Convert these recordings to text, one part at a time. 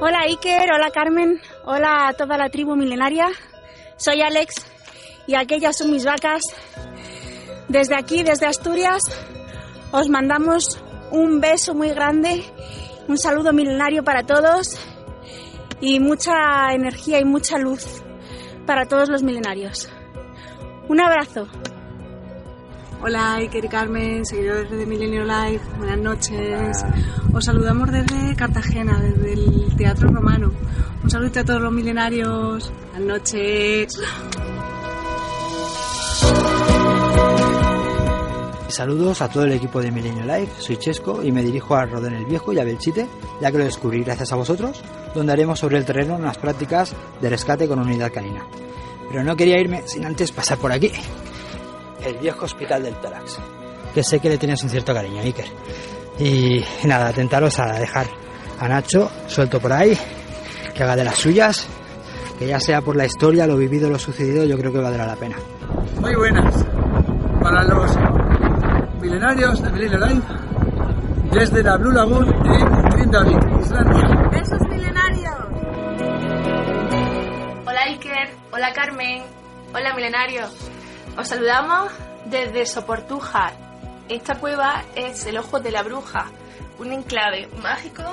Hola Iker, hola Carmen, hola a toda la tribu milenaria. Soy Alex y aquellas son mis vacas. Desde aquí, desde Asturias, os mandamos un beso muy grande, un saludo milenario para todos y mucha energía y mucha luz para todos los milenarios. Un abrazo. Hola Iker y Carmen, seguidores de Milenio Live, buenas noches. Os saludamos desde Cartagena, desde el Teatro Romano. Un saludo a todos los milenarios. Buenas noches. Saludos a todo el equipo de Milenio Live, soy Chesco y me dirijo a Rodén el Viejo y a Belchite, ya que lo descubrí gracias a vosotros, donde haremos sobre el terreno unas prácticas de rescate con unidad canina. Pero no quería irme sin antes pasar por aquí, el viejo hospital del tórax, que sé que le tienes un cierto cariño, Iker. Y nada, atentaros a dejar a Nacho suelto por ahí, que haga de las suyas, que ya sea por la historia, lo vivido, lo sucedido, yo creo que valdrá la pena. Muy buenas para los milenarios de Milenio Live desde la Blue Lagoon en Grindavik, Islandia. ¡Besos milenarios! Hola Iker, hola Carmen, hola milenario. Os saludamos desde Soportuja. Esta cueva es el Ojo de la Bruja, un enclave mágico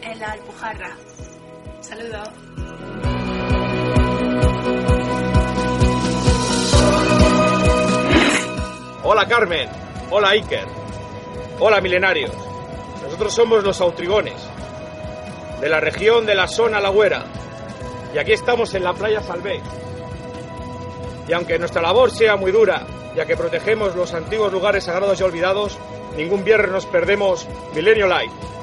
en la Alpujarra. Saludos. Hola Carmen, hola Iker, hola milenarios. Nosotros somos los autrigones, de la región de la Zona Lagüera, y aquí estamos en la playa Salvé. Y aunque nuestra labor sea muy dura, ya que protegemos los antiguos lugares sagrados y olvidados, ningún viernes nos perdemos Milenio Live.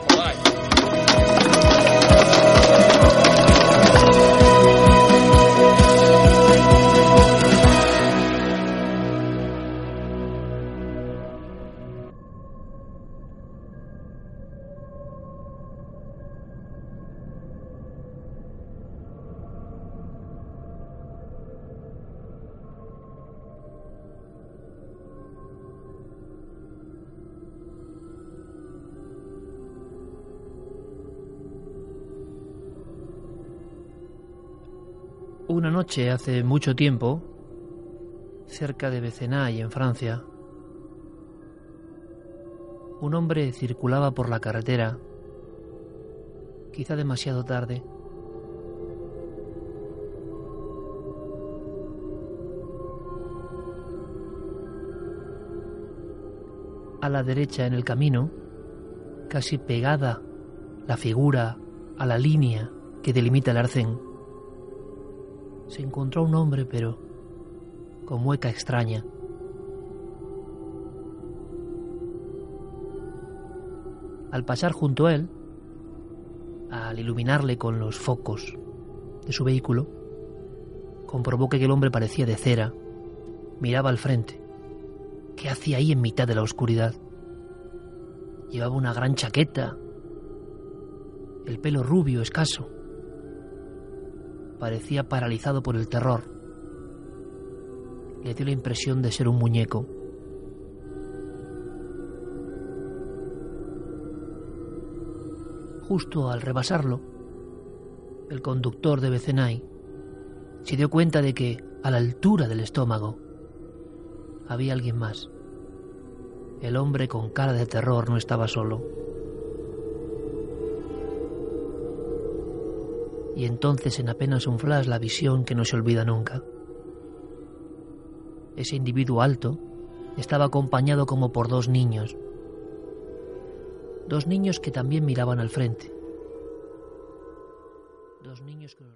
Una noche hace mucho tiempo, cerca de Becenay, en Francia, un hombre circulaba por la carretera, quizá demasiado tarde. A la derecha en el camino, casi pegada la figura a la línea que delimita el arcén, se encontró un hombre, pero con mueca extraña. Al pasar junto a él, al iluminarle con los focos de su vehículo, comprobó que el hombre parecía de cera, miraba al frente. ¿Qué hacía ahí en mitad de la oscuridad? Llevaba una gran chaqueta, el pelo rubio, escaso. Parecía paralizado por el terror. Le dio la impresión de ser un muñeco. Justo al rebasarlo, el conductor de Becenay se dio cuenta de que, a la altura del estómago, había alguien más. El hombre con cara de terror no estaba solo. Y entonces en apenas un flash la visión que no se olvida nunca. Ese individuo alto estaba acompañado como por dos niños. Dos niños que también miraban al frente. Dos niños con...